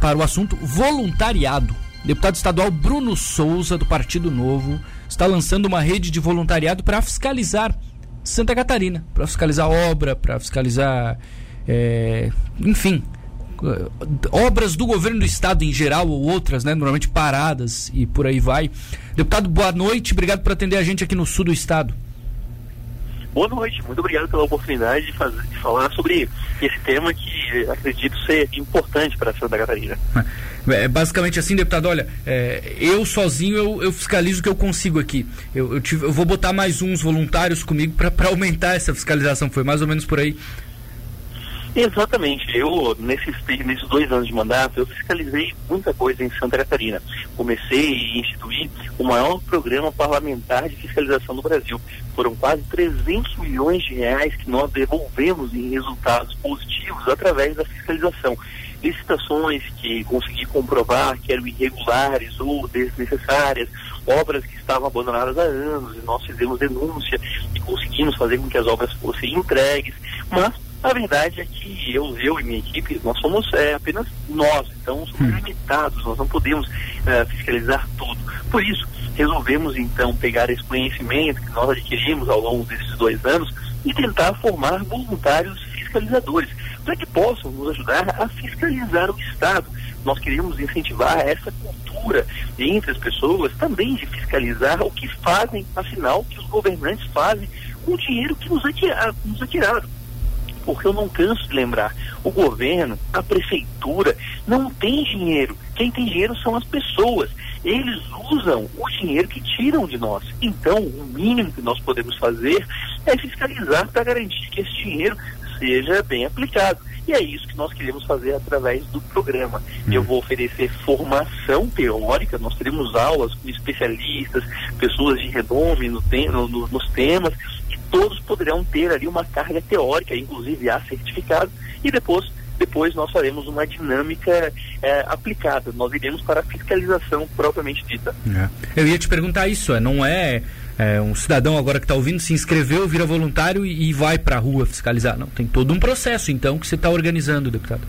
para o assunto voluntariado. Deputado estadual Bruno Souza, do Partido Novo, está lançando uma rede de voluntariado para fiscalizar Santa Catarina, para fiscalizar obra, para fiscalizar, é, enfim, obras do governo do estado em geral ou outras, né, normalmente paradas e por aí vai. Deputado, boa noite, obrigado por atender a gente aqui no sul do estado. Boa noite, muito obrigado pela oportunidade de, fazer, de falar sobre esse tema que acredito ser importante para Santa Catarina. É, basicamente assim, deputado, olha, é, eu sozinho eu, eu, fiscalizo o que eu consigo aqui. Eu, eu, tive, eu vou botar mais uns voluntários comigo para aumentar essa fiscalização. Foi mais ou menos por aí. Exatamente. Eu, nesses, nesses dois anos de mandato, eu fiscalizei muita coisa em Santa Catarina. Comecei e instituí o maior programa parlamentar de fiscalização do Brasil. Foram quase 300 milhões de reais que nós devolvemos em resultados positivos através da fiscalização. Licitações que consegui comprovar que eram irregulares ou desnecessárias, obras que estavam abandonadas há anos, e nós fizemos denúncia e conseguimos fazer com que as obras fossem entregues, mas a verdade é que eu, eu e minha equipe, nós somos é, apenas nós, então somos hum. limitados, nós não podemos é, fiscalizar tudo. Por isso, resolvemos então pegar esse conhecimento que nós adquirimos ao longo desses dois anos e tentar formar voluntários fiscalizadores, para que possam nos ajudar a fiscalizar o Estado. Nós queremos incentivar essa cultura entre as pessoas também de fiscalizar o que fazem, afinal, que os governantes fazem com o dinheiro que nos é, nos é tirado porque eu não canso de lembrar, o governo, a prefeitura, não tem dinheiro. Quem tem dinheiro são as pessoas. Eles usam o dinheiro que tiram de nós. Então, o mínimo que nós podemos fazer é fiscalizar para garantir que esse dinheiro seja bem aplicado. E é isso que nós queremos fazer através do programa. Hum. Eu vou oferecer formação teórica, nós teremos aulas com especialistas, pessoas de renome no, no, nos temas, todos poderão ter ali uma carga teórica, inclusive há certificado, e depois depois nós faremos uma dinâmica é, aplicada. Nós iremos para a fiscalização propriamente dita. É. Eu ia te perguntar isso, é, não é, é um cidadão agora que está ouvindo se inscreveu, vira voluntário e, e vai para a rua fiscalizar. Não, tem todo um processo então que você está organizando, deputado.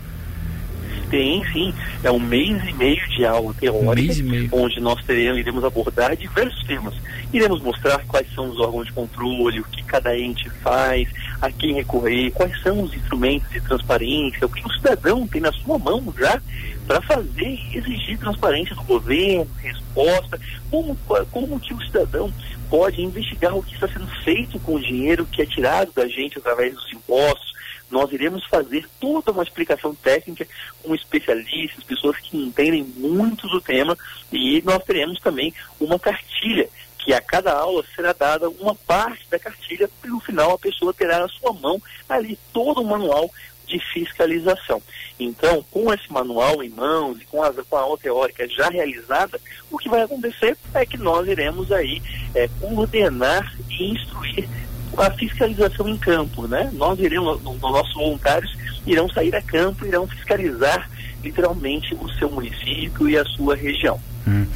Tem, sim. É um mês e meio de aula teórica, um onde nós teremos, iremos abordar diversos temas. Iremos mostrar quais são os órgãos de controle, o que cada ente faz, a quem recorrer, quais são os instrumentos de transparência, o que o cidadão tem na sua mão já para fazer e exigir transparência do governo, resposta, como, como que o cidadão pode investigar o que está sendo feito com o dinheiro que é tirado da gente através dos impostos, nós iremos fazer toda uma explicação técnica com especialistas, pessoas que entendem muito do tema, e nós teremos também uma cartilha que a cada aula será dada uma parte da cartilha, e no final a pessoa terá na sua mão ali todo o manual de fiscalização. Então, com esse manual em mãos e com a, com a aula teórica já realizada, o que vai acontecer é que nós iremos aí é, coordenar e instruir a fiscalização em campo, né? Nós iremos, os nossos voluntários irão sair a campo, irão fiscalizar literalmente o seu município e a sua região. Hum.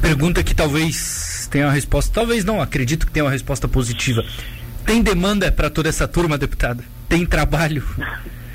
Pergunta que talvez tenha uma resposta, talvez não, acredito que tenha uma resposta positiva. Tem demanda para toda essa turma, deputada? Tem trabalho?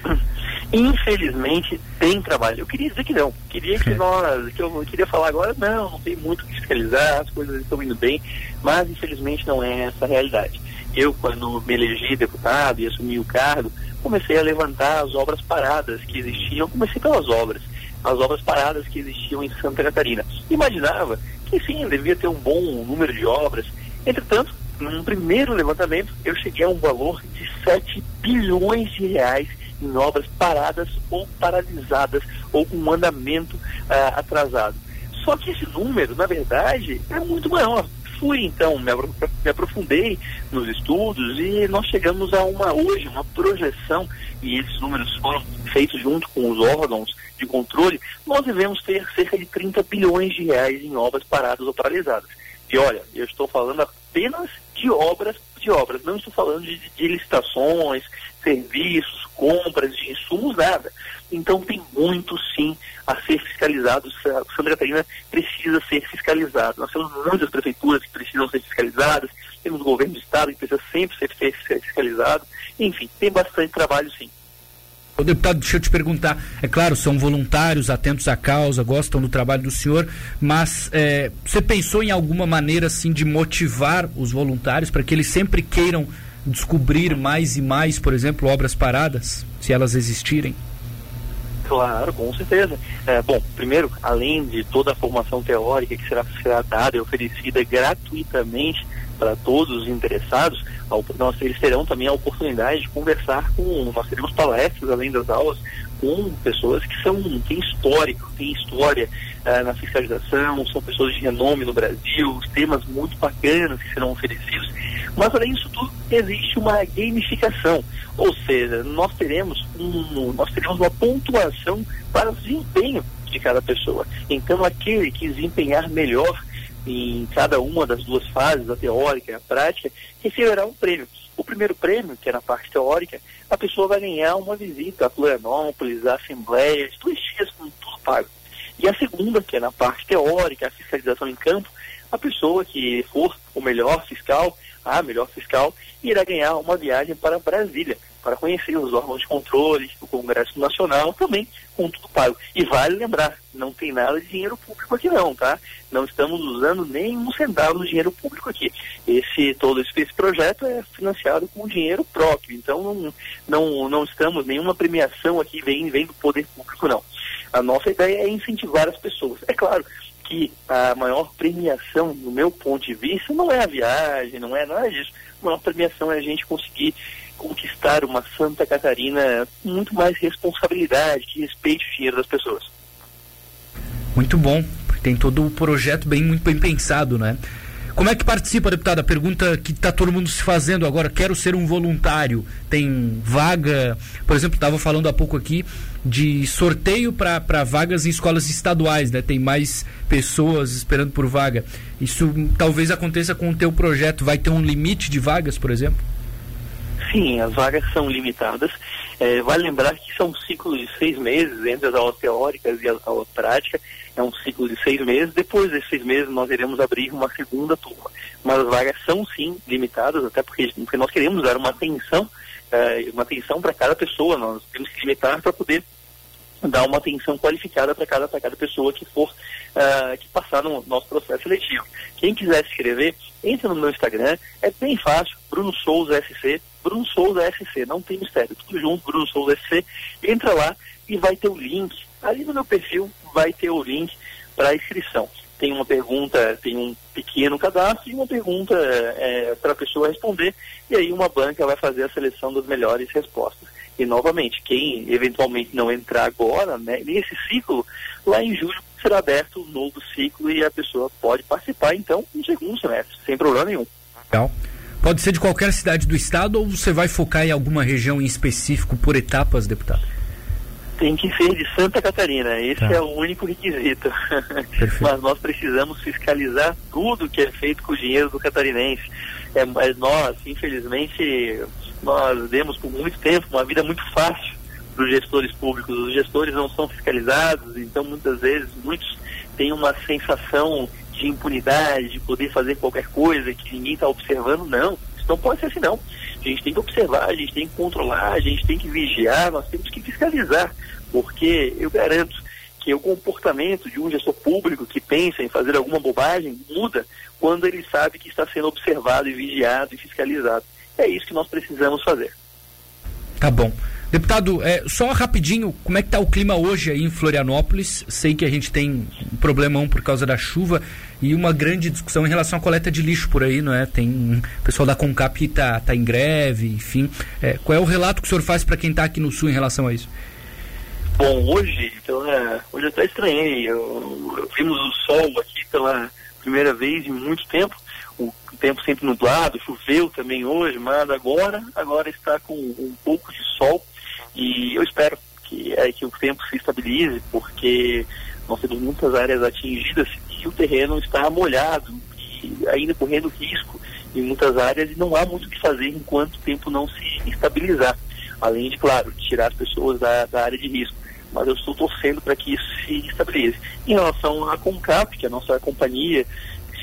Infelizmente tem trabalho. Eu queria dizer que não. Queria que nós, que eu queria falar agora, não, não tem muito o que fiscalizar, as coisas estão indo bem, mas infelizmente não é essa a realidade eu, quando me elegi deputado e assumi o cargo, comecei a levantar as obras paradas que existiam, comecei pelas obras, as obras paradas que existiam em Santa Catarina. Imaginava que sim, devia ter um bom número de obras. Entretanto, num primeiro levantamento, eu cheguei a um valor de 7 bilhões de reais em obras paradas ou paralisadas, ou com um andamento ah, atrasado. Só que esse número, na verdade, é muito maior fui então, me, aprofundei nos estudos e nós chegamos a uma, hoje, uma projeção, e esses números foram feitos junto com os órgãos de controle, nós devemos ter cerca de 30 bilhões de reais em obras paradas ou paralisadas. E olha, eu estou falando apenas de obras, de obras, não estou falando de, de licitações, serviços, compras de insumos, nada. Então tem muito sim a ser fiscalizado. Santa Catarina precisa ser fiscalizado. Nós temos muitas prefeituras que precisam ser fiscalizadas, temos o governo do estado que precisa sempre ser fiscalizado. Enfim, tem bastante trabalho sim. O deputado, deixa eu te perguntar, é claro, são voluntários, atentos à causa, gostam do trabalho do senhor, mas é, você pensou em alguma maneira assim de motivar os voluntários para que eles sempre queiram descobrir mais e mais, por exemplo, obras paradas, se elas existirem? Claro, com certeza. É, bom, primeiro, além de toda a formação teórica que será, será dada e oferecida gratuitamente para todos os interessados, nós, eles terão também a oportunidade de conversar com, nós teremos palestras além das aulas com pessoas que são, têm histórico, têm história uh, na fiscalização, são pessoas de renome no Brasil, temas muito bacanas que serão oferecidos, mas além disso tudo, existe uma gamificação, ou seja, nós teremos, um, nós teremos uma pontuação para o desempenho de cada pessoa. Então, aquele que desempenhar melhor em cada uma das duas fases, a teórica e a prática, receberá um prêmio. O primeiro prêmio, que é na parte teórica, a pessoa vai ganhar uma visita a Florianópolis, a Assembleia, dois dias com tudo pago. E a segunda, que é na parte teórica, a fiscalização em campo, a pessoa que for o melhor fiscal, a melhor fiscal, irá ganhar uma viagem para Brasília, para conhecer os órgãos de controle, o Congresso Nacional, também com tudo pago. E vale lembrar, não tem nada de dinheiro público aqui não, tá? Não estamos usando nem um centavo do dinheiro público aqui. Esse todo esse, esse projeto é financiado com dinheiro próprio, então não, não, não estamos, nenhuma premiação aqui vem, vem do poder público não. A nossa ideia é incentivar as pessoas. É claro, que a maior premiação, no meu ponto de vista, não é a viagem, não é nada disso. A maior premiação é a gente conseguir conquistar uma Santa Catarina com muito mais responsabilidade, que respeite o dinheiro das pessoas. Muito bom, tem todo o projeto bem muito bem pensado, né? Como é que participa, deputada? Pergunta que está todo mundo se fazendo agora. Quero ser um voluntário. Tem vaga, por exemplo, estava falando há pouco aqui de sorteio para vagas em escolas estaduais, né? Tem mais pessoas esperando por vaga. Isso talvez aconteça com o teu projeto. Vai ter um limite de vagas, por exemplo? Sim, as vagas são limitadas. É, vale lembrar que são ciclos de seis meses entre as aulas teóricas e a aula prática. É um ciclo de seis meses. Depois desses seis meses, nós iremos abrir uma segunda turma. Mas as vagas são sim limitadas, até porque, porque nós queremos dar uma atenção, é, uma atenção para cada pessoa. Nós temos que limitar para poder dar uma atenção qualificada para cada, cada pessoa que for uh, que passar no nosso processo seletivo. Quem quiser se inscrever, entre no meu Instagram, é bem fácil, Bruno Souza SC, Bruno Souza SC, não tem mistério, tudo junto, Bruno Souza SC, entra lá e vai ter o link, ali no meu perfil vai ter o link para inscrição. Tem uma pergunta, tem um pequeno cadastro e uma pergunta é, para a pessoa responder, e aí uma banca vai fazer a seleção das melhores respostas. E novamente, quem eventualmente não entrar agora, né, nesse ciclo, lá em julho será aberto um novo ciclo e a pessoa pode participar então no segundo semestre, sem problema nenhum. Legal. Pode ser de qualquer cidade do estado ou você vai focar em alguma região em específico por etapas, deputado? Tem que ser de Santa Catarina, esse tá. é o único requisito. Mas nós precisamos fiscalizar tudo que é feito com o dinheiro do catarinense. É, nós, infelizmente, nós demos por muito tempo uma vida muito fácil para os gestores públicos. Os gestores não são fiscalizados, então muitas vezes muitos têm uma sensação de impunidade, de poder fazer qualquer coisa que ninguém está observando. Não, isso não pode ser assim não. A gente tem que observar, a gente tem que controlar, a gente tem que vigiar, nós temos que fiscalizar, porque eu garanto que o comportamento de um gestor público que pensa em fazer alguma bobagem muda quando ele sabe que está sendo observado e vigiado e fiscalizado. É isso que nós precisamos fazer. Tá bom. Deputado, é, só rapidinho, como é que está o clima hoje aí em Florianópolis? Sei que a gente tem um problemão por causa da chuva e uma grande discussão em relação à coleta de lixo por aí, não é? Tem um pessoal da Concap que está tá em greve, enfim. É, qual é o relato que o senhor faz para quem está aqui no Sul em relação a isso? Bom, hoje, então, é, hoje eu até estranhei. Eu, eu, vimos o sol aqui pela primeira vez em muito tempo o tempo sempre nublado, choveu também hoje, mas agora, agora está com um pouco de sol e eu espero que, é, que o tempo se estabilize, porque nós temos muitas áreas atingidas e o terreno está molhado e ainda correndo risco em muitas áreas e não há muito o que fazer enquanto o tempo não se estabilizar. Além de, claro, tirar as pessoas da, da área de risco. Mas eu estou torcendo para que isso se estabilize. Em relação à CONCAP, que é a nossa companhia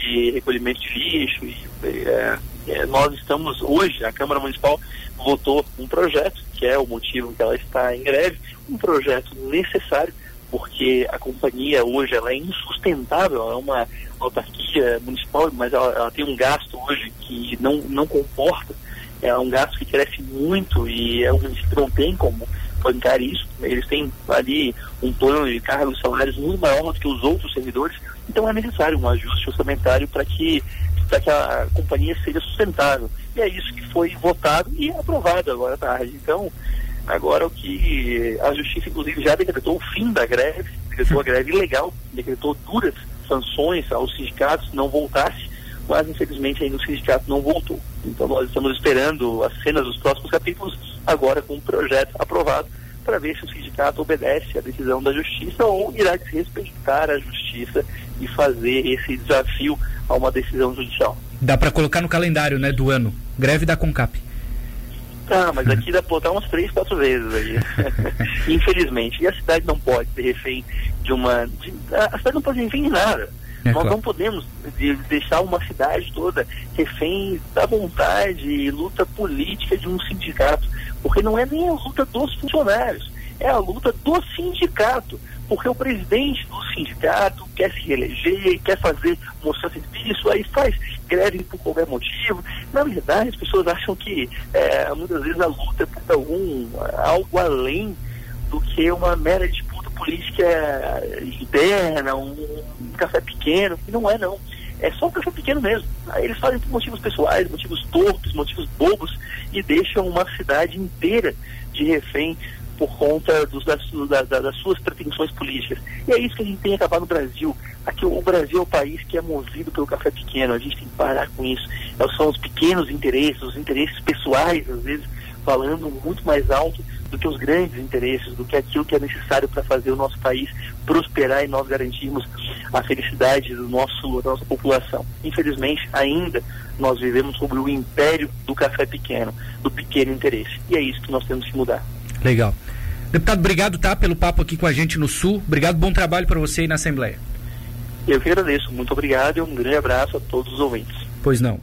de recolhimento de lixo. E, é, é, nós estamos hoje, a Câmara Municipal votou um projeto que é o motivo que ela está em greve, um projeto necessário, porque a companhia hoje ela é insustentável, ela é uma autarquia municipal, mas ela, ela tem um gasto hoje que não, não comporta, é um gasto que cresce muito e é um município não tem como bancar isso. Eles têm ali um plano de cargos salários muito maior do que os outros servidores, então é necessário um ajuste orçamentário para que que a companhia seja sustentável. E é isso que foi votado e aprovado agora à tarde. Então, agora o que a justiça, inclusive, já decretou o fim da greve, decretou a greve ilegal, decretou duras sanções aos sindicatos, não voltasse, mas infelizmente ainda o sindicato não voltou. Então nós estamos esperando as cenas dos próximos capítulos, agora com o um projeto aprovado, para ver se o sindicato obedece à decisão da justiça ou irá desrespeitar a justiça e fazer esse desafio a uma decisão judicial. Dá para colocar no calendário, né, do ano. Greve da CONCAP. Tá, mas aqui dá para botar umas três, quatro vezes aí. Infelizmente. E a cidade não pode ser refém de uma. De, a cidade não pode ser refém de nada. É, Nós claro. não podemos deixar uma cidade toda refém da vontade e luta política de um sindicato, porque não é nem a luta dos funcionários, é a luta do sindicato porque o presidente do sindicato quer se reeleger, quer fazer de isso aí faz greve por qualquer motivo. Na verdade, as pessoas acham que é, muitas vezes a luta é por algum algo além do que uma mera disputa política interna, um, um café pequeno, que não é não. É só um café pequeno mesmo. Eles fazem por motivos pessoais, motivos tortos, motivos bobos e deixam uma cidade inteira de refém por conta dos, das, das, suas pretensões políticas. E é isso que a gente tem acabado no Brasil. Aqui o Brasil é o país que é movido pelo café pequeno. A gente tem que parar com isso. São os pequenos interesses, os interesses pessoais, às vezes, falando muito mais alto do que os grandes interesses, do que aquilo que é necessário para fazer o nosso país prosperar e nós garantirmos a felicidade do nosso, da nossa população. Infelizmente, ainda nós vivemos sobre o império do café pequeno, do pequeno interesse. E é isso que nós temos que mudar. Legal. Deputado, obrigado tá, pelo papo aqui com a gente no Sul. Obrigado, bom trabalho para você aí na Assembleia. Eu que agradeço. Muito obrigado e um grande abraço a todos os ouvintes. Pois não.